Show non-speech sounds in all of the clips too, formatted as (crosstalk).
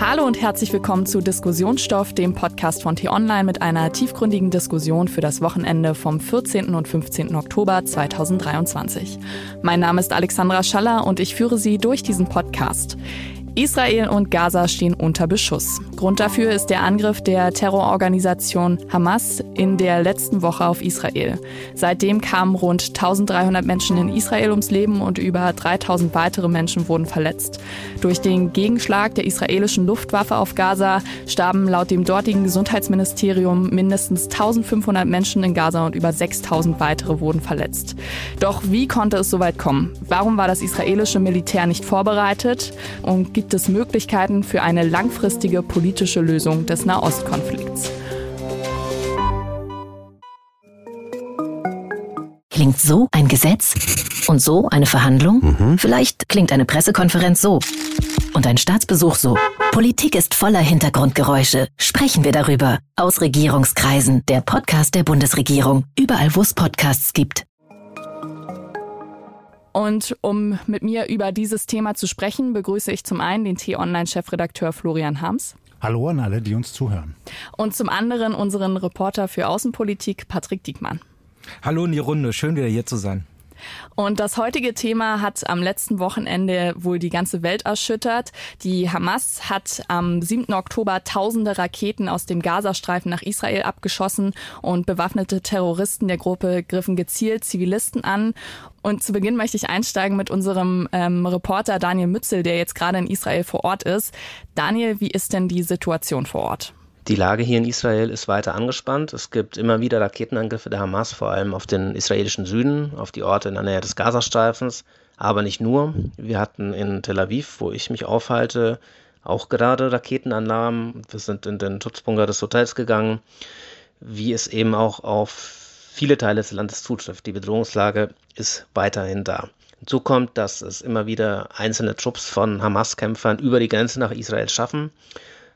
Hallo und herzlich willkommen zu Diskussionsstoff, dem Podcast von T-Online mit einer tiefgründigen Diskussion für das Wochenende vom 14. und 15. Oktober 2023. Mein Name ist Alexandra Schaller und ich führe Sie durch diesen Podcast. Israel und Gaza stehen unter Beschuss. Grund dafür ist der Angriff der Terrororganisation Hamas in der letzten Woche auf Israel. Seitdem kamen rund 1300 Menschen in Israel ums Leben und über 3000 weitere Menschen wurden verletzt. Durch den Gegenschlag der israelischen Luftwaffe auf Gaza starben laut dem dortigen Gesundheitsministerium mindestens 1500 Menschen in Gaza und über 6000 weitere wurden verletzt. Doch wie konnte es so weit kommen? Warum war das israelische Militär nicht vorbereitet? Und gibt es Möglichkeiten für eine langfristige politische Lösung des Nahostkonflikts. Klingt so ein Gesetz? Und so eine Verhandlung? Mhm. Vielleicht klingt eine Pressekonferenz so. Und ein Staatsbesuch so. Politik ist voller Hintergrundgeräusche. Sprechen wir darüber. Aus Regierungskreisen. Der Podcast der Bundesregierung. Überall, wo es Podcasts gibt. Und um mit mir über dieses Thema zu sprechen, begrüße ich zum einen den T-Online-Chefredakteur Florian Hams. Hallo an alle, die uns zuhören. Und zum anderen unseren Reporter für Außenpolitik, Patrick Diekmann. Hallo in die Runde, schön wieder hier zu sein. Und das heutige Thema hat am letzten Wochenende wohl die ganze Welt erschüttert. Die Hamas hat am 7. Oktober tausende Raketen aus dem Gazastreifen nach Israel abgeschossen und bewaffnete Terroristen der Gruppe griffen gezielt Zivilisten an. Und zu Beginn möchte ich einsteigen mit unserem ähm, Reporter Daniel Mützel, der jetzt gerade in Israel vor Ort ist. Daniel, wie ist denn die Situation vor Ort? Die Lage hier in Israel ist weiter angespannt. Es gibt immer wieder Raketenangriffe der Hamas, vor allem auf den israelischen Süden, auf die Orte in der Nähe des Gazastreifens, aber nicht nur. Wir hatten in Tel Aviv, wo ich mich aufhalte, auch gerade Raketenannahmen. Wir sind in den Schutzbunker des Hotels gegangen, wie es eben auch auf viele Teile des Landes zutrifft. Die Bedrohungslage ist weiterhin da. Hinzu kommt, dass es immer wieder einzelne Trupps von Hamas-Kämpfern über die Grenze nach Israel schaffen.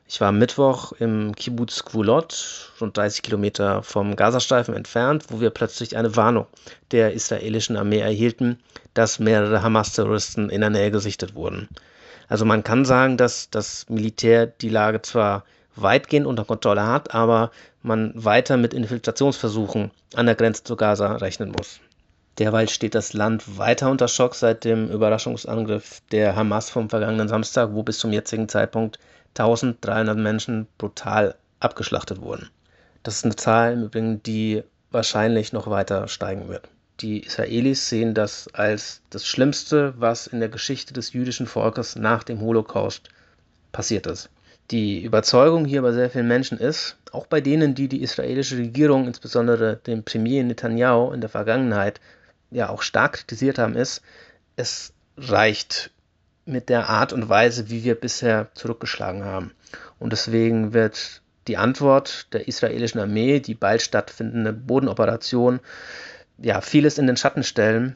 Ich war am Mittwoch im Kibbutz Gvulot, rund 30 Kilometer vom Gazastreifen entfernt, wo wir plötzlich eine Warnung der israelischen Armee erhielten, dass mehrere Hamas-Terroristen in der Nähe gesichtet wurden. Also man kann sagen, dass das Militär die Lage zwar weitgehend unter Kontrolle hat, aber man weiter mit Infiltrationsversuchen an der Grenze zu Gaza rechnen muss. Derweil steht das Land weiter unter Schock seit dem Überraschungsangriff der Hamas vom vergangenen Samstag, wo bis zum jetzigen Zeitpunkt 1300 Menschen brutal abgeschlachtet wurden. Das ist eine Zahl im Übrigen, die wahrscheinlich noch weiter steigen wird. Die Israelis sehen das als das Schlimmste, was in der Geschichte des jüdischen Volkes nach dem Holocaust passiert ist. Die Überzeugung hier bei sehr vielen Menschen ist, auch bei denen, die die israelische Regierung, insbesondere den Premier Netanyahu in der Vergangenheit ja auch stark kritisiert haben, ist, es reicht mit der Art und Weise, wie wir bisher zurückgeschlagen haben. Und deswegen wird die Antwort der israelischen Armee, die bald stattfindende Bodenoperation, ja, vieles in den Schatten stellen.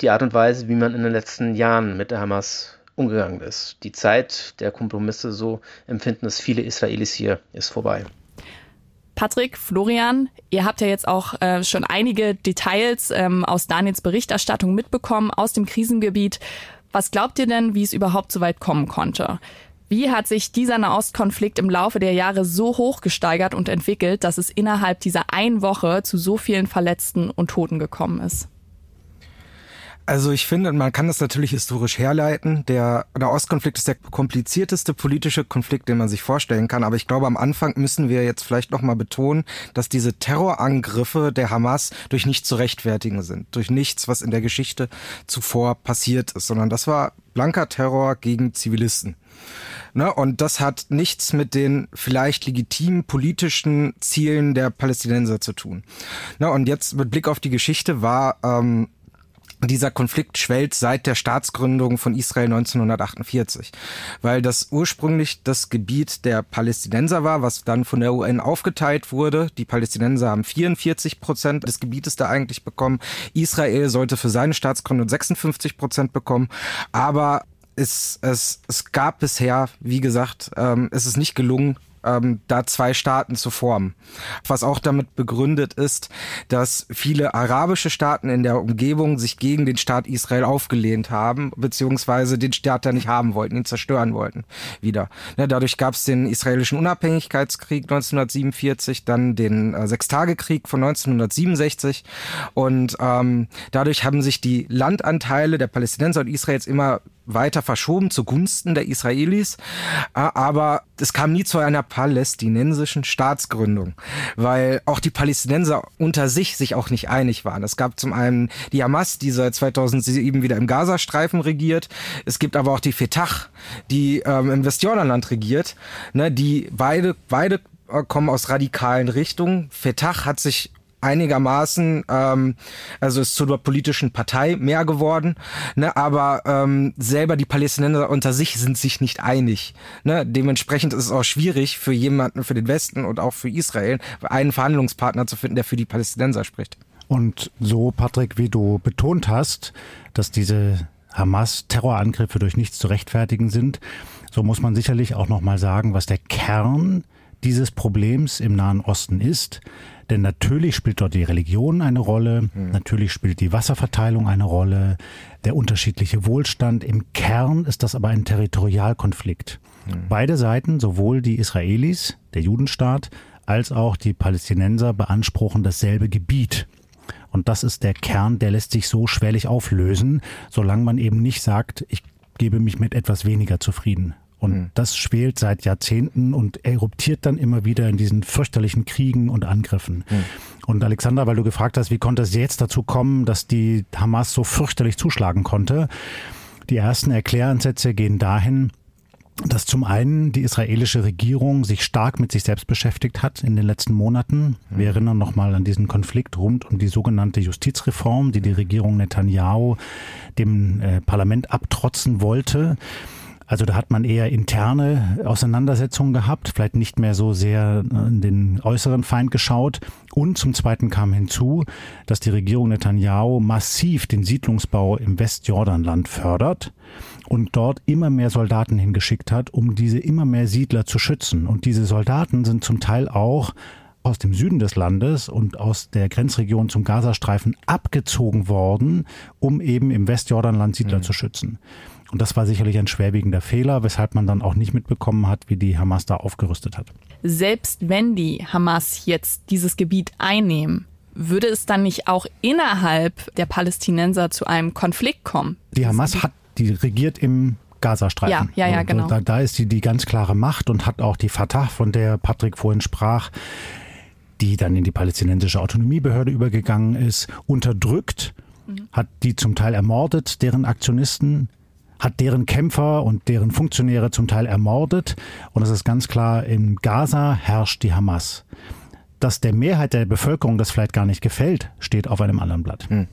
Die Art und Weise, wie man in den letzten Jahren mit der Hamas umgegangen ist. Die Zeit der Kompromisse, so empfinden es viele Israelis hier, ist vorbei. Patrick, Florian, ihr habt ja jetzt auch äh, schon einige Details ähm, aus Daniels Berichterstattung mitbekommen aus dem Krisengebiet. Was glaubt ihr denn, wie es überhaupt so weit kommen konnte? Wie hat sich dieser Nahostkonflikt im Laufe der Jahre so hoch gesteigert und entwickelt, dass es innerhalb dieser einen Woche zu so vielen Verletzten und Toten gekommen ist? Also ich finde, man kann das natürlich historisch herleiten. Der Nahostkonflikt ist der komplizierteste politische Konflikt, den man sich vorstellen kann. Aber ich glaube, am Anfang müssen wir jetzt vielleicht nochmal betonen, dass diese Terrorangriffe der Hamas durch nichts zu rechtfertigen sind. Durch nichts, was in der Geschichte zuvor passiert ist. Sondern das war blanker Terror gegen Zivilisten. Ne, und das hat nichts mit den vielleicht legitimen politischen Zielen der Palästinenser zu tun. Ne, und jetzt mit Blick auf die Geschichte war ähm, dieser Konflikt schwellt seit der Staatsgründung von Israel 1948, weil das ursprünglich das Gebiet der Palästinenser war, was dann von der UN aufgeteilt wurde. Die Palästinenser haben 44 Prozent des Gebietes da eigentlich bekommen. Israel sollte für seine Staatsgründung 56 Prozent bekommen, aber es, es, es gab bisher, wie gesagt, ähm, es ist nicht gelungen, ähm, da zwei Staaten zu formen. Was auch damit begründet ist, dass viele arabische Staaten in der Umgebung sich gegen den Staat Israel aufgelehnt haben, beziehungsweise den Staat da nicht haben wollten, ihn zerstören wollten wieder. Ne, dadurch gab es den israelischen Unabhängigkeitskrieg 1947, dann den äh, Sechstagekrieg von 1967 und ähm, dadurch haben sich die Landanteile der Palästinenser und Israels immer weiter verschoben zugunsten der Israelis. Äh, aber es kam nie zu einer palästinensischen Staatsgründung, weil auch die Palästinenser unter sich sich auch nicht einig waren. Es gab zum einen die Hamas, die seit 2007 wieder im Gazastreifen regiert. Es gibt aber auch die Fetah, die ähm, im Westjordanland regiert, ne, die beide, beide äh, kommen aus radikalen Richtungen. Fetah hat sich einigermaßen, ähm, also ist zur politischen Partei mehr geworden, ne, aber ähm, selber die Palästinenser unter sich sind sich nicht einig. Ne? Dementsprechend ist es auch schwierig für jemanden, für den Westen und auch für Israel, einen Verhandlungspartner zu finden, der für die Palästinenser spricht. Und so, Patrick, wie du betont hast, dass diese Hamas-Terrorangriffe durch nichts zu rechtfertigen sind, so muss man sicherlich auch nochmal sagen, was der Kern dieses Problems im Nahen Osten ist. Denn natürlich spielt dort die Religion eine Rolle, mhm. natürlich spielt die Wasserverteilung eine Rolle, der unterschiedliche Wohlstand. Im Kern ist das aber ein Territorialkonflikt. Mhm. Beide Seiten, sowohl die Israelis, der Judenstaat, als auch die Palästinenser beanspruchen dasselbe Gebiet. Und das ist der Kern, der lässt sich so schwerlich auflösen, solange man eben nicht sagt, ich gebe mich mit etwas weniger zufrieden. Und mhm. das schwelt seit Jahrzehnten und eruptiert dann immer wieder in diesen fürchterlichen Kriegen und Angriffen. Mhm. Und Alexander, weil du gefragt hast, wie konnte es jetzt dazu kommen, dass die Hamas so fürchterlich zuschlagen konnte? Die ersten Erkläransätze gehen dahin, dass zum einen die israelische Regierung sich stark mit sich selbst beschäftigt hat in den letzten Monaten. Wir mhm. erinnern nochmal an diesen Konflikt rund um die sogenannte Justizreform, die die Regierung Netanyahu dem äh, Parlament abtrotzen wollte. Also da hat man eher interne Auseinandersetzungen gehabt, vielleicht nicht mehr so sehr in den äußeren Feind geschaut. Und zum Zweiten kam hinzu, dass die Regierung Netanyahu massiv den Siedlungsbau im Westjordanland fördert und dort immer mehr Soldaten hingeschickt hat, um diese immer mehr Siedler zu schützen. Und diese Soldaten sind zum Teil auch aus dem Süden des Landes und aus der Grenzregion zum Gazastreifen abgezogen worden, um eben im Westjordanland Siedler mhm. zu schützen. Und das war sicherlich ein schwerwiegender Fehler, weshalb man dann auch nicht mitbekommen hat, wie die Hamas da aufgerüstet hat. Selbst wenn die Hamas jetzt dieses Gebiet einnehmen, würde es dann nicht auch innerhalb der Palästinenser zu einem Konflikt kommen? Die Hamas hat, die regiert im Gazastreifen. Ja, ja, ja, genau. Da, da ist sie die ganz klare Macht und hat auch die Fatah, von der Patrick vorhin sprach, die dann in die palästinensische Autonomiebehörde übergegangen ist, unterdrückt, mhm. hat die zum Teil ermordet, deren Aktionisten, hat deren Kämpfer und deren Funktionäre zum Teil ermordet. Und es ist ganz klar, in Gaza herrscht die Hamas. Dass der Mehrheit der Bevölkerung das vielleicht gar nicht gefällt, steht auf einem anderen Blatt. Hm.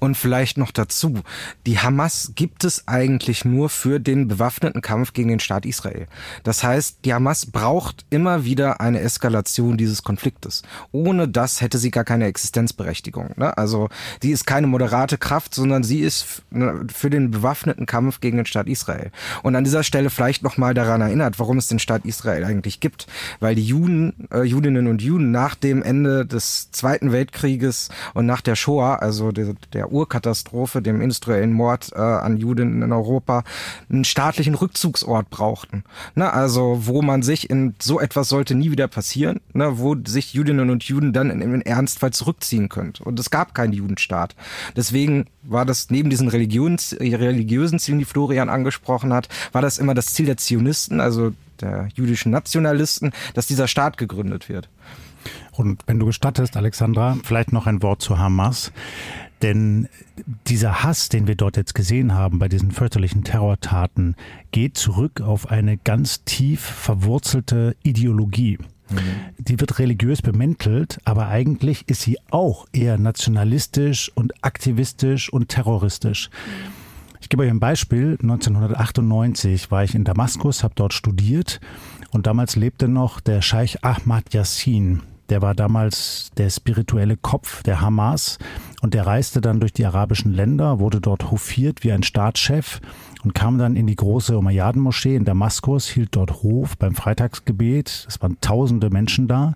Und vielleicht noch dazu, die Hamas gibt es eigentlich nur für den bewaffneten Kampf gegen den Staat Israel. Das heißt, die Hamas braucht immer wieder eine Eskalation dieses Konfliktes. Ohne das hätte sie gar keine Existenzberechtigung. Ne? Also die ist keine moderate Kraft, sondern sie ist ne, für den bewaffneten Kampf gegen den Staat Israel. Und an dieser Stelle vielleicht nochmal daran erinnert, warum es den Staat Israel eigentlich gibt. Weil die Juden, äh, Judinnen und Juden nach dem Ende des Zweiten Weltkrieges und nach der Shoah, also der der Urkatastrophe, dem industriellen Mord äh, an Juden in Europa, einen staatlichen Rückzugsort brauchten. Ne? Also wo man sich in so etwas sollte nie wieder passieren, ne? wo sich Judinnen und Juden dann in Ernstfall zurückziehen können. Und es gab keinen Judenstaat. Deswegen war das neben diesen Religions, religiösen Zielen, die Florian angesprochen hat, war das immer das Ziel der Zionisten, also der jüdischen Nationalisten, dass dieser Staat gegründet wird. Und wenn du gestattest, Alexandra, vielleicht noch ein Wort zu Hamas. Denn dieser Hass, den wir dort jetzt gesehen haben bei diesen fürchterlichen Terrortaten, geht zurück auf eine ganz tief verwurzelte Ideologie. Mhm. Die wird religiös bemäntelt, aber eigentlich ist sie auch eher nationalistisch und aktivistisch und terroristisch. Ich gebe euch ein Beispiel. 1998 war ich in Damaskus, habe dort studiert und damals lebte noch der Scheich Ahmad Yassin. Der war damals der spirituelle Kopf der Hamas und der reiste dann durch die arabischen Länder, wurde dort hofiert wie ein Staatschef und kam dann in die große Umayyaden-Moschee in Damaskus, hielt dort Hof beim Freitagsgebet. Es waren tausende Menschen da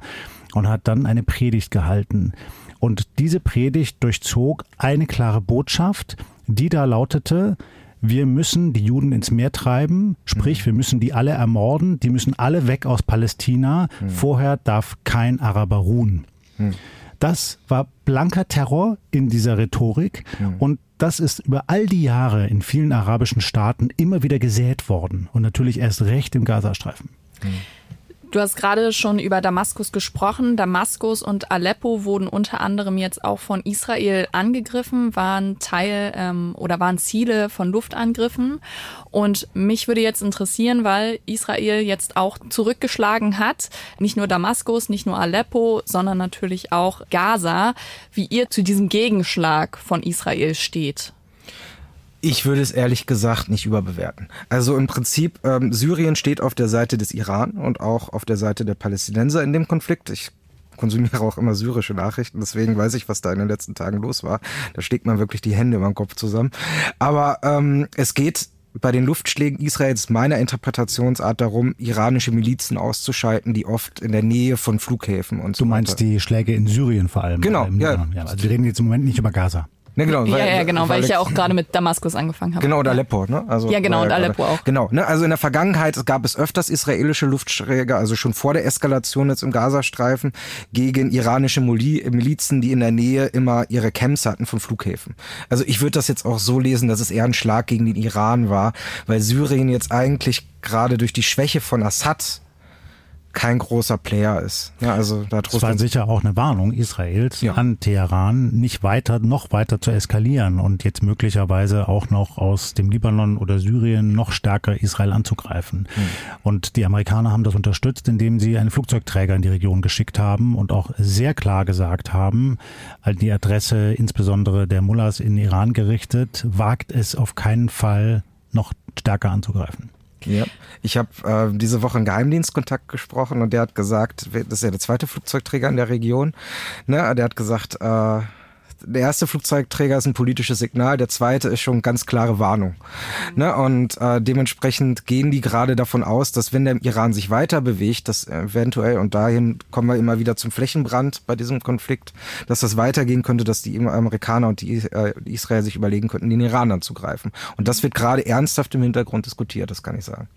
und hat dann eine Predigt gehalten. Und diese Predigt durchzog eine klare Botschaft, die da lautete, wir müssen die Juden ins Meer treiben, sprich, wir müssen die alle ermorden, die müssen alle weg aus Palästina, vorher darf kein Araber ruhen. Das war blanker Terror in dieser Rhetorik. Und das ist über all die Jahre in vielen arabischen Staaten immer wieder gesät worden. Und natürlich erst recht im Gazastreifen. Du hast gerade schon über Damaskus gesprochen. Damaskus und Aleppo wurden unter anderem jetzt auch von Israel angegriffen, waren Teil ähm, oder waren Ziele von Luftangriffen. Und mich würde jetzt interessieren, weil Israel jetzt auch zurückgeschlagen hat, nicht nur Damaskus, nicht nur Aleppo, sondern natürlich auch Gaza, wie ihr zu diesem Gegenschlag von Israel steht. Ich würde es ehrlich gesagt nicht überbewerten. Also im Prinzip, ähm, Syrien steht auf der Seite des Iran und auch auf der Seite der Palästinenser in dem Konflikt. Ich konsumiere auch immer syrische Nachrichten, deswegen weiß ich, was da in den letzten Tagen los war. Da steckt man wirklich die Hände über den Kopf zusammen. Aber ähm, es geht bei den Luftschlägen Israels meiner Interpretationsart darum, iranische Milizen auszuschalten, die oft in der Nähe von Flughäfen und so Du meinst weiter. die Schläge in Syrien vor allem? Genau, ja. ja. Also wir reden jetzt im Moment nicht über Gaza. Ne, genau, weil, ja, ja, genau, weil, weil ich ja auch gerade mit Damaskus angefangen habe. Genau, und Aleppo, ne? Also, ja, genau, und Aleppo auch. Genau, ne? Also in der Vergangenheit gab es öfters israelische Luftschläge, also schon vor der Eskalation jetzt im Gazastreifen, gegen iranische Milizen, die in der Nähe immer ihre Camps hatten von Flughäfen. Also ich würde das jetzt auch so lesen, dass es eher ein Schlag gegen den Iran war, weil Syrien jetzt eigentlich gerade durch die Schwäche von Assad kein großer Player ist. Ja, also da das war sicher auch eine Warnung Israels ja. an Teheran, nicht weiter, noch weiter zu eskalieren und jetzt möglicherweise auch noch aus dem Libanon oder Syrien noch stärker Israel anzugreifen. Mhm. Und die Amerikaner haben das unterstützt, indem sie einen Flugzeugträger in die Region geschickt haben und auch sehr klar gesagt haben, an die Adresse insbesondere der Mullahs in Iran gerichtet, wagt es auf keinen Fall noch stärker anzugreifen. Ja. Ich habe äh, diese Woche einen Geheimdienstkontakt gesprochen und der hat gesagt, das ist ja der zweite Flugzeugträger in der Region, ne, der hat gesagt, äh, der erste Flugzeugträger ist ein politisches Signal, der zweite ist schon ganz klare Warnung. Mhm. Ne? Und äh, dementsprechend gehen die gerade davon aus, dass wenn der Iran sich weiter bewegt, dass eventuell, und dahin kommen wir immer wieder zum Flächenbrand bei diesem Konflikt, dass das weitergehen könnte, dass die Amerikaner und die, äh, Israel sich überlegen könnten, den Iran anzugreifen. Und das wird gerade ernsthaft im Hintergrund diskutiert, das kann ich sagen.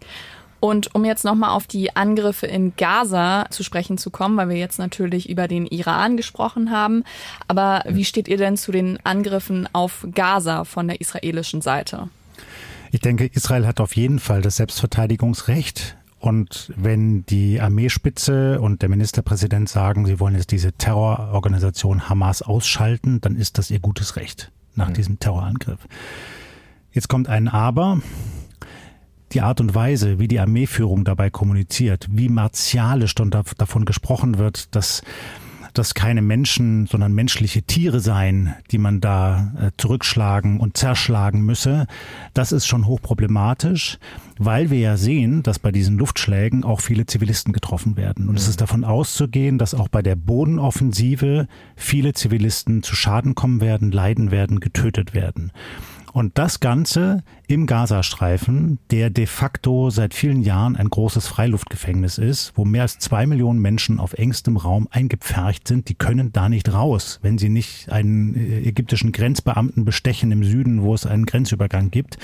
Und um jetzt nochmal auf die Angriffe in Gaza zu sprechen zu kommen, weil wir jetzt natürlich über den Iran gesprochen haben. Aber wie steht ihr denn zu den Angriffen auf Gaza von der israelischen Seite? Ich denke, Israel hat auf jeden Fall das Selbstverteidigungsrecht. Und wenn die Armeespitze und der Ministerpräsident sagen, sie wollen jetzt diese Terrororganisation Hamas ausschalten, dann ist das ihr gutes Recht nach mhm. diesem Terrorangriff. Jetzt kommt ein Aber die Art und Weise, wie die Armeeführung dabei kommuniziert, wie martialisch dann davon gesprochen wird, dass das keine Menschen, sondern menschliche Tiere seien, die man da äh, zurückschlagen und zerschlagen müsse, das ist schon hochproblematisch, weil wir ja sehen, dass bei diesen Luftschlägen auch viele Zivilisten getroffen werden. Und es ist davon auszugehen, dass auch bei der Bodenoffensive viele Zivilisten zu Schaden kommen werden, leiden werden, getötet werden. Und das Ganze im Gazastreifen, der de facto seit vielen Jahren ein großes Freiluftgefängnis ist, wo mehr als zwei Millionen Menschen auf engstem Raum eingepfercht sind, die können da nicht raus, wenn sie nicht einen äh, ägyptischen Grenzbeamten bestechen im Süden, wo es einen Grenzübergang gibt.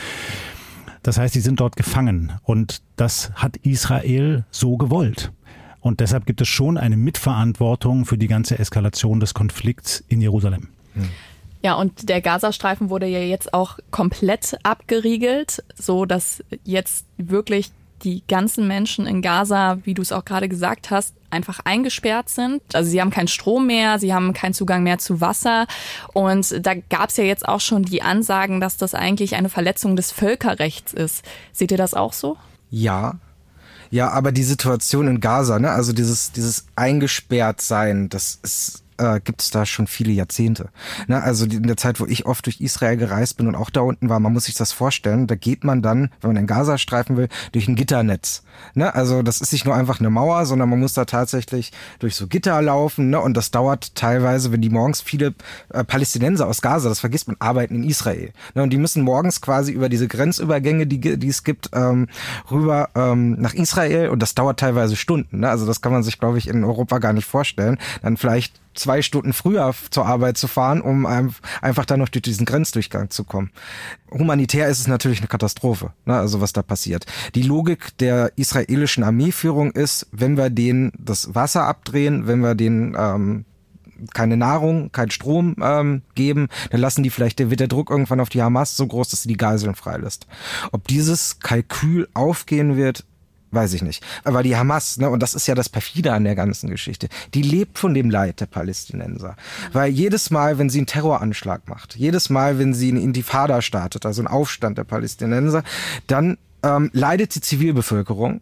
Das heißt, sie sind dort gefangen. Und das hat Israel so gewollt. Und deshalb gibt es schon eine Mitverantwortung für die ganze Eskalation des Konflikts in Jerusalem. Hm. Ja, und der Gazastreifen wurde ja jetzt auch komplett abgeriegelt, so dass jetzt wirklich die ganzen Menschen in Gaza, wie du es auch gerade gesagt hast, einfach eingesperrt sind. Also sie haben keinen Strom mehr, sie haben keinen Zugang mehr zu Wasser. Und da gab es ja jetzt auch schon die Ansagen, dass das eigentlich eine Verletzung des Völkerrechts ist. Seht ihr das auch so? Ja. Ja, aber die Situation in Gaza, ne, also dieses, dieses eingesperrt sein, das ist äh, gibt es da schon viele Jahrzehnte. Ne? Also in der Zeit, wo ich oft durch Israel gereist bin und auch da unten war, man muss sich das vorstellen, da geht man dann, wenn man in Gaza streifen will, durch ein Gitternetz. Ne? Also das ist nicht nur einfach eine Mauer, sondern man muss da tatsächlich durch so Gitter laufen ne? und das dauert teilweise, wenn die morgens viele äh, Palästinenser aus Gaza, das vergisst man, arbeiten in Israel. Ne? Und die müssen morgens quasi über diese Grenzübergänge, die, die es gibt, ähm, rüber ähm, nach Israel und das dauert teilweise Stunden. Ne? Also das kann man sich, glaube ich, in Europa gar nicht vorstellen. Dann vielleicht zwei Stunden früher zur Arbeit zu fahren, um einfach dann noch durch diesen Grenzdurchgang zu kommen. Humanitär ist es natürlich eine Katastrophe, ne, also was da passiert. Die Logik der israelischen Armeeführung ist, wenn wir denen das Wasser abdrehen, wenn wir denen ähm, keine Nahrung, kein Strom ähm, geben, dann lassen die vielleicht, wird der Druck irgendwann auf die Hamas so groß, dass sie die Geiseln freilässt. Ob dieses Kalkül aufgehen wird, weiß ich nicht. Aber die Hamas, ne, und das ist ja das perfide an der ganzen Geschichte, die lebt von dem Leid der Palästinenser. Weil jedes Mal, wenn sie einen Terroranschlag macht, jedes Mal, wenn sie eine Intifada startet, also einen Aufstand der Palästinenser, dann ähm, leidet die Zivilbevölkerung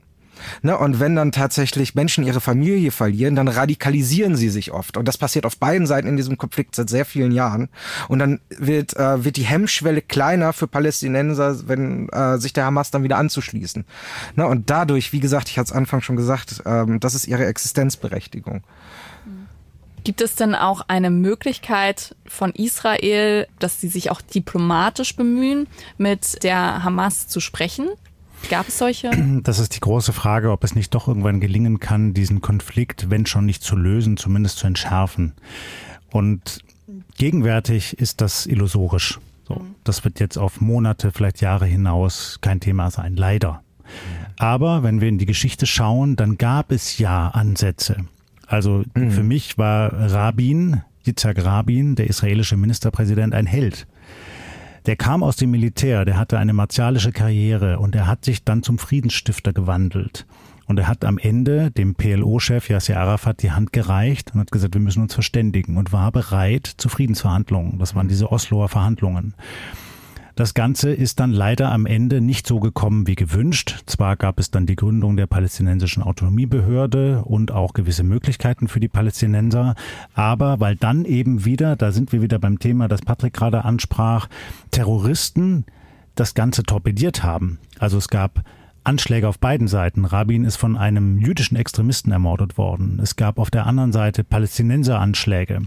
Ne? Und wenn dann tatsächlich Menschen ihre Familie verlieren, dann radikalisieren sie sich oft. Und das passiert auf beiden Seiten in diesem Konflikt seit sehr vielen Jahren. Und dann wird, äh, wird die Hemmschwelle kleiner für Palästinenser, wenn äh, sich der Hamas dann wieder anzuschließen. Ne? Und dadurch, wie gesagt, ich hatte es Anfang schon gesagt, ähm, das ist ihre Existenzberechtigung. Gibt es denn auch eine Möglichkeit von Israel, dass sie sich auch diplomatisch bemühen, mit der Hamas zu sprechen? Gab es solche? (clears throat) Das ist die große Frage, ob es nicht doch irgendwann gelingen kann, diesen Konflikt, wenn schon nicht zu lösen, zumindest zu entschärfen. Und gegenwärtig ist das illusorisch. So, mhm. das wird jetzt auf Monate, vielleicht Jahre hinaus kein Thema sein, leider. Aber wenn wir in die Geschichte schauen, dann gab es ja Ansätze. Also mhm. für mich war Rabin, Yitzhak Rabin, der israelische Ministerpräsident, ein Held. Der kam aus dem Militär, der hatte eine martialische Karriere und er hat sich dann zum Friedensstifter gewandelt. Und er hat am Ende dem PLO-Chef Yasser Arafat die Hand gereicht und hat gesagt, wir müssen uns verständigen und war bereit zu Friedensverhandlungen. Das waren diese Osloer Verhandlungen. Das Ganze ist dann leider am Ende nicht so gekommen wie gewünscht. Zwar gab es dann die Gründung der palästinensischen Autonomiebehörde und auch gewisse Möglichkeiten für die Palästinenser, aber weil dann eben wieder, da sind wir wieder beim Thema, das Patrick gerade ansprach, Terroristen das Ganze torpediert haben. Also es gab Anschläge auf beiden Seiten. Rabin ist von einem jüdischen Extremisten ermordet worden. Es gab auf der anderen Seite Palästinenser-Anschläge.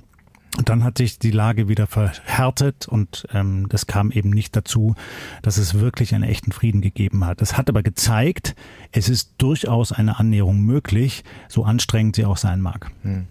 Und dann hat sich die Lage wieder verhärtet und ähm, das kam eben nicht dazu, dass es wirklich einen echten Frieden gegeben hat. Es hat aber gezeigt, es ist durchaus eine Annäherung möglich, so anstrengend sie auch sein mag. Hm.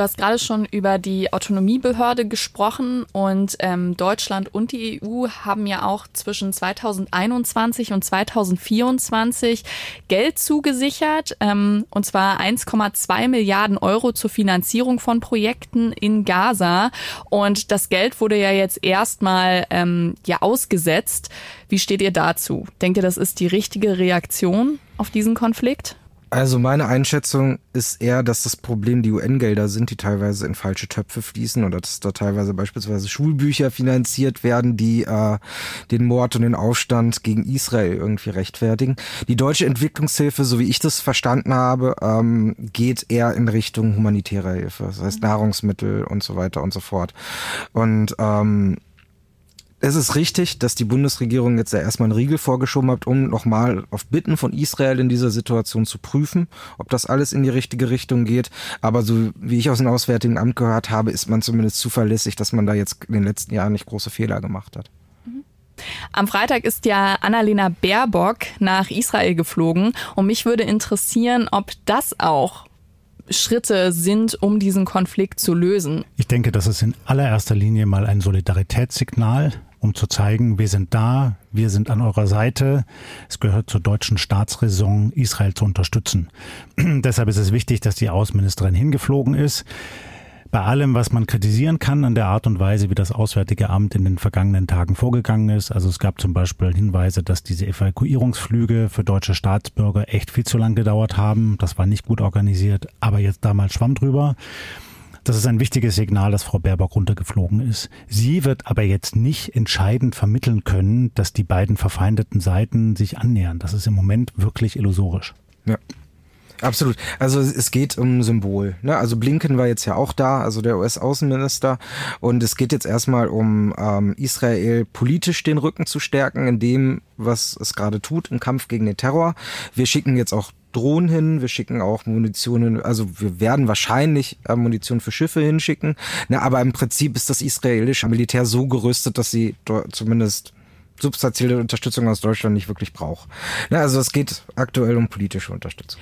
Du hast gerade schon über die Autonomiebehörde gesprochen und ähm, Deutschland und die EU haben ja auch zwischen 2021 und 2024 Geld zugesichert, ähm, und zwar 1,2 Milliarden Euro zur Finanzierung von Projekten in Gaza. Und das Geld wurde ja jetzt erstmal ähm, ja ausgesetzt. Wie steht ihr dazu? Denkt ihr, das ist die richtige Reaktion auf diesen Konflikt? Also meine Einschätzung ist eher, dass das Problem die UN-Gelder sind, die teilweise in falsche Töpfe fließen oder dass da teilweise beispielsweise Schulbücher finanziert werden, die äh, den Mord und den Aufstand gegen Israel irgendwie rechtfertigen. Die deutsche Entwicklungshilfe, so wie ich das verstanden habe, ähm, geht eher in Richtung humanitärer Hilfe, das heißt Nahrungsmittel und so weiter und so fort. Und ähm, es ist richtig, dass die Bundesregierung jetzt ja erstmal einen Riegel vorgeschoben hat, um nochmal auf Bitten von Israel in dieser Situation zu prüfen, ob das alles in die richtige Richtung geht. Aber so wie ich aus dem Auswärtigen Amt gehört habe, ist man zumindest zuverlässig, dass man da jetzt in den letzten Jahren nicht große Fehler gemacht hat. Mhm. Am Freitag ist ja Annalena Baerbock nach Israel geflogen und mich würde interessieren, ob das auch Schritte sind, um diesen Konflikt zu lösen? Ich denke, das ist in allererster Linie mal ein Solidaritätssignal um zu zeigen, wir sind da, wir sind an eurer Seite. Es gehört zur deutschen Staatsräson, Israel zu unterstützen. (clears throat) Deshalb ist es wichtig, dass die Außenministerin hingeflogen ist. Bei allem, was man kritisieren kann an der Art und Weise, wie das Auswärtige Amt in den vergangenen Tagen vorgegangen ist. Also es gab zum Beispiel Hinweise, dass diese Evakuierungsflüge für deutsche Staatsbürger echt viel zu lang gedauert haben. Das war nicht gut organisiert, aber jetzt damals schwamm drüber. Das ist ein wichtiges Signal, dass Frau Baerbock runtergeflogen ist. Sie wird aber jetzt nicht entscheidend vermitteln können, dass die beiden verfeindeten Seiten sich annähern. Das ist im Moment wirklich illusorisch. Ja. Absolut. Also es geht um Symbol. Ne? Also Blinken war jetzt ja auch da, also der US-Außenminister. Und es geht jetzt erstmal um ähm, Israel politisch den Rücken zu stärken, in dem, was es gerade tut im Kampf gegen den Terror. Wir schicken jetzt auch Drohnen hin, wir schicken auch Munition hin, also wir werden wahrscheinlich äh, Munition für Schiffe hinschicken. Ne? Aber im Prinzip ist das israelische Militär so gerüstet, dass sie zumindest substanzielle Unterstützung aus Deutschland nicht wirklich braucht. Ne? Also es geht aktuell um politische Unterstützung.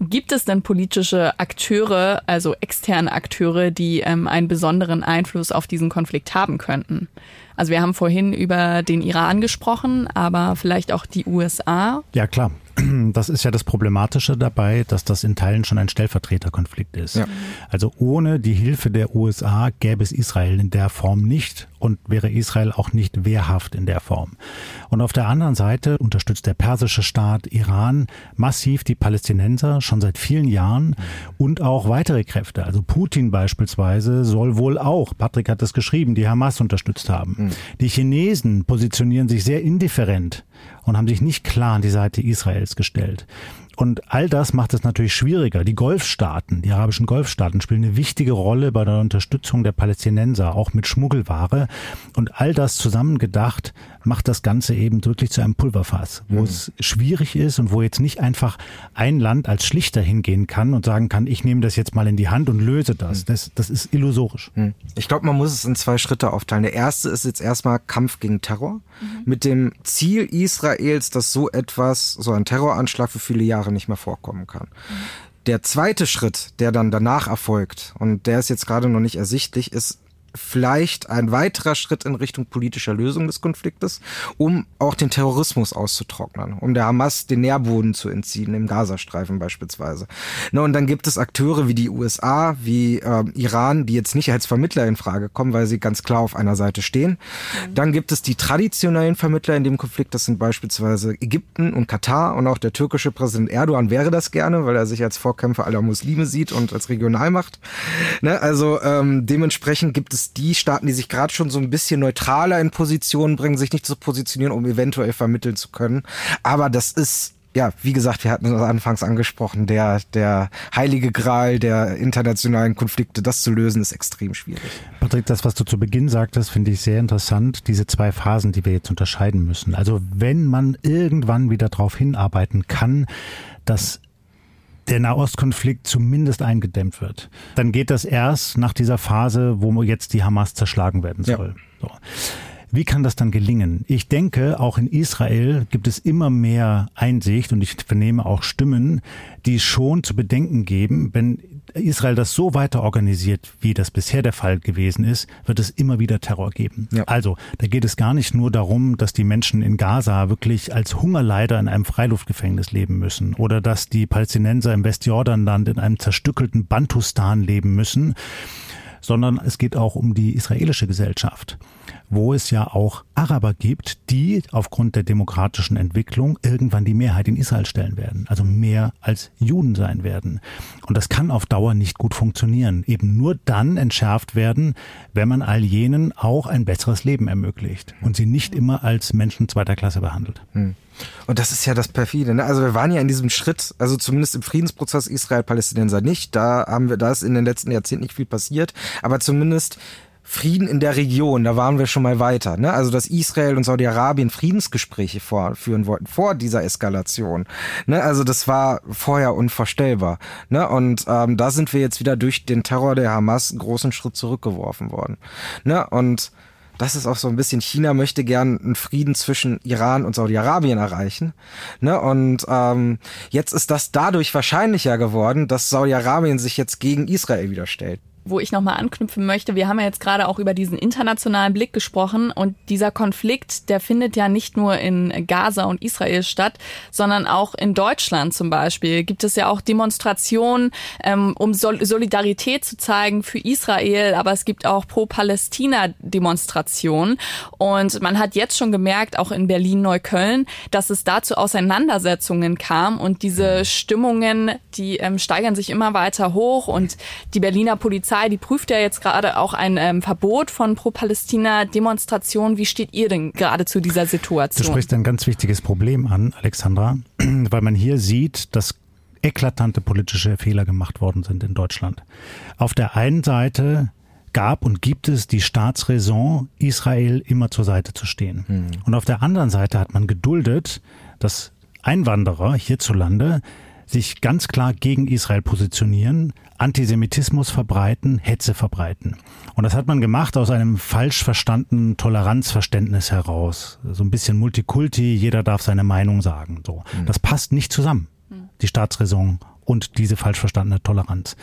Gibt es denn politische Akteure, also externe Akteure, die ähm, einen besonderen Einfluss auf diesen Konflikt haben könnten? Also wir haben vorhin über den Iran gesprochen, aber vielleicht auch die USA. Ja klar, das ist ja das Problematische dabei, dass das in Teilen schon ein Stellvertreterkonflikt ist. Ja. Also ohne die Hilfe der USA gäbe es Israel in der Form nicht und wäre Israel auch nicht wehrhaft in der Form. Und auf der anderen Seite unterstützt der persische Staat Iran massiv die Palästinenser schon seit vielen Jahren und auch weitere Kräfte. Also Putin beispielsweise soll wohl auch, Patrick hat es geschrieben, die Hamas unterstützt haben. Mhm. Die Chinesen positionieren sich sehr indifferent und haben sich nicht klar an die Seite Israels gestellt. Und all das macht es natürlich schwieriger. Die Golfstaaten, die arabischen Golfstaaten spielen eine wichtige Rolle bei der Unterstützung der Palästinenser, auch mit Schmuggelware. Und all das zusammengedacht macht das Ganze eben wirklich zu einem Pulverfass, wo mhm. es schwierig ist und wo jetzt nicht einfach ein Land als Schlichter hingehen kann und sagen kann, ich nehme das jetzt mal in die Hand und löse das. Mhm. Das, das ist illusorisch. Mhm. Ich glaube, man muss es in zwei Schritte aufteilen. Der erste ist jetzt erstmal Kampf gegen Terror mhm. mit dem Ziel Israels, dass so etwas, so ein Terroranschlag für viele Jahre nicht mehr vorkommen kann. Mhm. Der zweite Schritt, der dann danach erfolgt, und der ist jetzt gerade noch nicht ersichtlich, ist vielleicht ein weiterer Schritt in Richtung politischer Lösung des Konfliktes, um auch den Terrorismus auszutrocknen, um der Hamas den Nährboden zu entziehen, im Gazastreifen beispielsweise. Na, und dann gibt es Akteure wie die USA, wie äh, Iran, die jetzt nicht als Vermittler in Frage kommen, weil sie ganz klar auf einer Seite stehen. Mhm. Dann gibt es die traditionellen Vermittler in dem Konflikt, das sind beispielsweise Ägypten und Katar und auch der türkische Präsident Erdogan wäre das gerne, weil er sich als Vorkämpfer aller Muslime sieht und als Regionalmacht. Ne, also ähm, dementsprechend gibt es die Staaten, die sich gerade schon so ein bisschen neutraler in Positionen bringen, sich nicht zu positionieren, um eventuell vermitteln zu können. Aber das ist ja, wie gesagt, wir hatten es anfangs angesprochen, der, der heilige Gral der internationalen Konflikte, das zu lösen, ist extrem schwierig. Patrick, das, was du zu Beginn sagtest, finde ich sehr interessant, diese zwei Phasen, die wir jetzt unterscheiden müssen. Also wenn man irgendwann wieder darauf hinarbeiten kann, dass der Nahostkonflikt zumindest eingedämmt wird. Dann geht das erst nach dieser Phase, wo jetzt die Hamas zerschlagen werden soll. Ja. So. Wie kann das dann gelingen? Ich denke, auch in Israel gibt es immer mehr Einsicht und ich vernehme auch Stimmen, die schon zu bedenken geben, wenn Israel das so weiter organisiert, wie das bisher der Fall gewesen ist, wird es immer wieder Terror geben. Ja. Also, da geht es gar nicht nur darum, dass die Menschen in Gaza wirklich als Hungerleider in einem Freiluftgefängnis leben müssen oder dass die Palästinenser im Westjordanland in einem zerstückelten Bantustan leben müssen, sondern es geht auch um die israelische Gesellschaft wo es ja auch Araber gibt, die aufgrund der demokratischen Entwicklung irgendwann die Mehrheit in Israel stellen werden, also mehr als Juden sein werden. Und das kann auf Dauer nicht gut funktionieren. Eben nur dann entschärft werden, wenn man all jenen auch ein besseres Leben ermöglicht und sie nicht immer als Menschen zweiter Klasse behandelt. Hm. Und das ist ja das perfide. Ne? Also wir waren ja in diesem Schritt, also zumindest im Friedensprozess Israel-Palästinenser nicht. Da haben wir, da ist in den letzten Jahrzehnten nicht viel passiert, aber zumindest Frieden in der Region, da waren wir schon mal weiter. Ne? Also dass Israel und Saudi-Arabien Friedensgespräche vorführen wollten vor dieser Eskalation. Ne? Also das war vorher unvorstellbar. Ne? Und ähm, da sind wir jetzt wieder durch den Terror der Hamas einen großen Schritt zurückgeworfen worden. Ne? Und das ist auch so ein bisschen, China möchte gern einen Frieden zwischen Iran und Saudi-Arabien erreichen. Ne? Und ähm, jetzt ist das dadurch wahrscheinlicher geworden, dass Saudi-Arabien sich jetzt gegen Israel wieder stellt wo ich nochmal anknüpfen möchte, wir haben ja jetzt gerade auch über diesen internationalen Blick gesprochen und dieser Konflikt, der findet ja nicht nur in Gaza und Israel statt, sondern auch in Deutschland zum Beispiel. Gibt es ja auch Demonstrationen, ähm, um Sol Solidarität zu zeigen für Israel, aber es gibt auch Pro-Palästina-Demonstrationen. Und man hat jetzt schon gemerkt, auch in Berlin-Neukölln, dass es dazu Auseinandersetzungen kam und diese Stimmungen, die ähm, steigern sich immer weiter hoch und die Berliner Polizei Polizei, die prüft ja jetzt gerade auch ein ähm, Verbot von Pro-Palästina-Demonstrationen. Wie steht ihr denn gerade zu dieser Situation? Du sprichst ein ganz wichtiges Problem an, Alexandra, (clears throat) weil man hier sieht, dass eklatante politische Fehler gemacht worden sind in Deutschland. Auf der einen Seite gab und gibt es die Staatsräson, Israel immer zur Seite zu stehen. Mhm. Und auf der anderen Seite hat man geduldet, dass Einwanderer hierzulande sich ganz klar gegen Israel positionieren, Antisemitismus verbreiten, Hetze verbreiten. Und das hat man gemacht aus einem falsch verstandenen Toleranzverständnis heraus. So ein bisschen Multikulti, jeder darf seine Meinung sagen. So. Mhm. Das passt nicht zusammen, die Staatsräson und diese falsch verstandene Toleranz.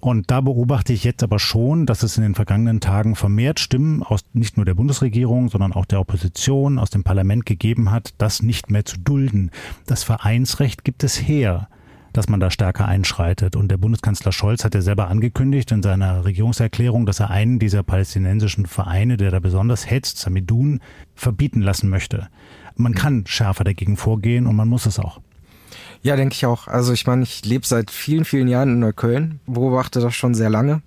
Und da beobachte ich jetzt aber schon, dass es in den vergangenen Tagen vermehrt Stimmen aus nicht nur der Bundesregierung, sondern auch der Opposition, aus dem Parlament gegeben hat, das nicht mehr zu dulden. Das Vereinsrecht gibt es her dass man da stärker einschreitet. Und der Bundeskanzler Scholz hat ja selber angekündigt in seiner Regierungserklärung, dass er einen dieser palästinensischen Vereine, der da besonders hetzt, Samidun, verbieten lassen möchte. Man kann schärfer dagegen vorgehen und man muss es auch. Ja, denke ich auch. Also ich meine, ich lebe seit vielen, vielen Jahren in Neukölln, beobachte das schon sehr lange.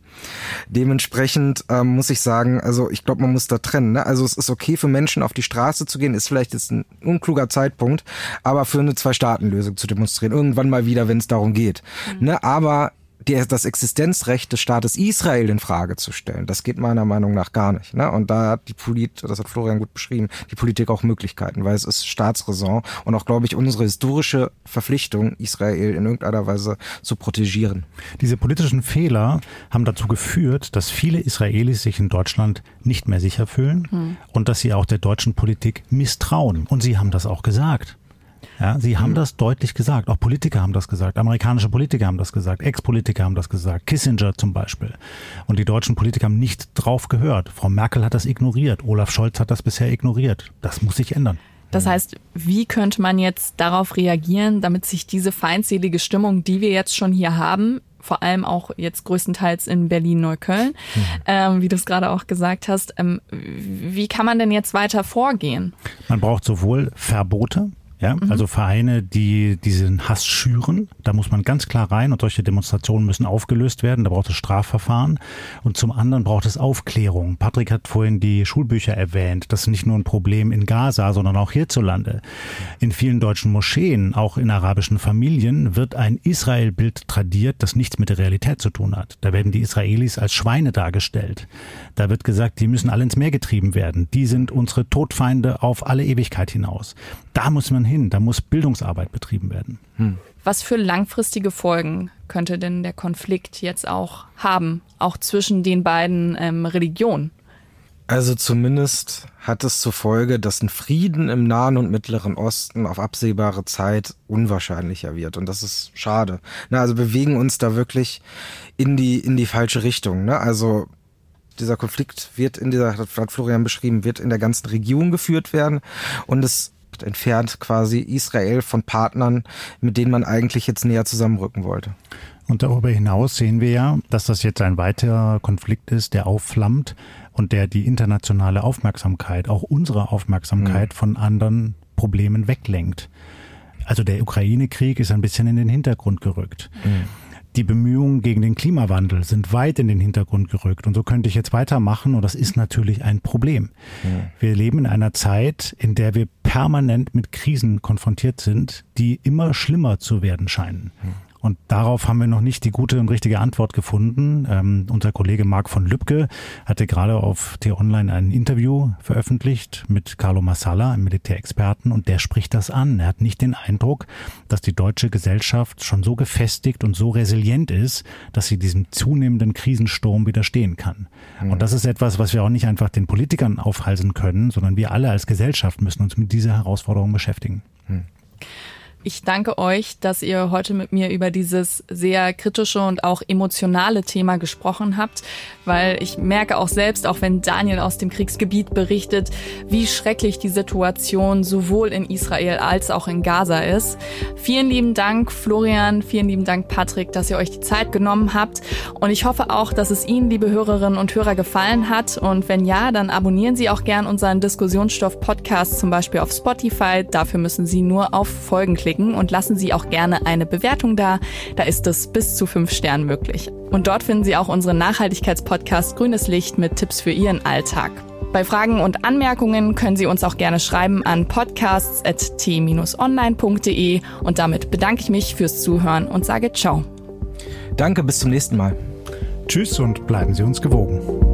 Dementsprechend ähm, muss ich sagen, also ich glaube, man muss da trennen. Ne? Also es ist okay für Menschen auf die Straße zu gehen, ist vielleicht jetzt ein unkluger Zeitpunkt, aber für eine Zwei-Staaten-Lösung zu demonstrieren, irgendwann mal wieder, wenn es darum geht. Mhm. Ne? Aber die, das Existenzrecht des Staates Israel in Frage zu stellen. Das geht meiner Meinung nach gar nicht. Ne? Und da hat die Politik, das hat Florian gut beschrieben, die Politik auch Möglichkeiten, weil es ist Staatsräson und auch, glaube ich, unsere historische Verpflichtung, Israel in irgendeiner Weise zu protegieren. Diese politischen Fehler haben dazu geführt, dass viele Israelis sich in Deutschland nicht mehr sicher fühlen hm. und dass sie auch der deutschen Politik misstrauen. Und sie haben das auch gesagt. Ja, sie haben mhm. das deutlich gesagt. Auch Politiker haben das gesagt. Amerikanische Politiker haben das gesagt. Ex-Politiker haben das gesagt. Kissinger zum Beispiel. Und die deutschen Politiker haben nicht drauf gehört. Frau Merkel hat das ignoriert. Olaf Scholz hat das bisher ignoriert. Das muss sich ändern. Das heißt, wie könnte man jetzt darauf reagieren, damit sich diese feindselige Stimmung, die wir jetzt schon hier haben, vor allem auch jetzt größtenteils in Berlin-Neukölln, mhm. ähm, wie du es gerade auch gesagt hast, ähm, wie kann man denn jetzt weiter vorgehen? Man braucht sowohl Verbote, ja, mhm. also Vereine, die diesen Hass schüren, da muss man ganz klar rein und solche Demonstrationen müssen aufgelöst werden. Da braucht es Strafverfahren und zum anderen braucht es Aufklärung. Patrick hat vorhin die Schulbücher erwähnt. Das ist nicht nur ein Problem in Gaza, sondern auch hierzulande. In vielen deutschen Moscheen, auch in arabischen Familien, wird ein Israel-Bild tradiert, das nichts mit der Realität zu tun hat. Da werden die Israelis als Schweine dargestellt. Da wird gesagt, die müssen alle ins Meer getrieben werden. Die sind unsere Todfeinde auf alle Ewigkeit hinaus. Da muss man hin, da muss Bildungsarbeit betrieben werden. Hm. Was für langfristige Folgen könnte denn der Konflikt jetzt auch haben, auch zwischen den beiden ähm, Religionen? Also zumindest hat es zur Folge, dass ein Frieden im Nahen und Mittleren Osten auf absehbare Zeit unwahrscheinlicher wird. Und das ist schade. Na, also bewegen uns da wirklich in die, in die falsche Richtung. Ne? Also dieser Konflikt wird in dieser, hat Florian beschrieben, wird in der ganzen Region geführt werden. Und es entfernt quasi Israel von Partnern, mit denen man eigentlich jetzt näher zusammenrücken wollte. Und darüber hinaus sehen wir ja, dass das jetzt ein weiterer Konflikt ist, der aufflammt und der die internationale Aufmerksamkeit, auch unsere Aufmerksamkeit mhm. von anderen Problemen weglenkt. Also der Ukraine-Krieg ist ein bisschen in den Hintergrund gerückt. Mhm. Die Bemühungen gegen den Klimawandel sind weit in den Hintergrund gerückt. Und so könnte ich jetzt weitermachen. Und das ist natürlich ein Problem. Ja. Wir leben in einer Zeit, in der wir permanent mit Krisen konfrontiert sind, die immer schlimmer zu werden scheinen. Und darauf haben wir noch nicht die gute und richtige Antwort gefunden. Ähm, unser Kollege Marc von Lübcke hatte gerade auf T-Online ein Interview veröffentlicht mit Carlo Massala, einem Militärexperten, und der spricht das an. Er hat nicht den Eindruck, dass die deutsche Gesellschaft schon so gefestigt und so resilient ist, dass sie diesem zunehmenden Krisensturm widerstehen kann. Mhm. Und das ist etwas, was wir auch nicht einfach den Politikern aufhalsen können, sondern wir alle als Gesellschaft müssen uns mit dieser Herausforderung beschäftigen. Mhm. Ich danke euch, dass ihr heute mit mir über dieses sehr kritische und auch emotionale Thema gesprochen habt, weil ich merke auch selbst, auch wenn Daniel aus dem Kriegsgebiet berichtet, wie schrecklich die Situation sowohl in Israel als auch in Gaza ist. Vielen lieben Dank, Florian, vielen lieben Dank, Patrick, dass ihr euch die Zeit genommen habt. Und ich hoffe auch, dass es Ihnen, liebe Hörerinnen und Hörer, gefallen hat. Und wenn ja, dann abonnieren Sie auch gern unseren Diskussionsstoff-Podcast, zum Beispiel auf Spotify. Dafür müssen Sie nur auf Folgen klicken klicken und lassen Sie auch gerne eine Bewertung da. Da ist es bis zu fünf Sternen möglich. Und dort finden Sie auch unseren Nachhaltigkeitspodcast Grünes Licht mit Tipps für Ihren Alltag. Bei Fragen und Anmerkungen können Sie uns auch gerne schreiben an podcasts.t-online.de und damit bedanke ich mich fürs Zuhören und sage ciao. Danke, bis zum nächsten Mal. Tschüss und bleiben Sie uns gewogen.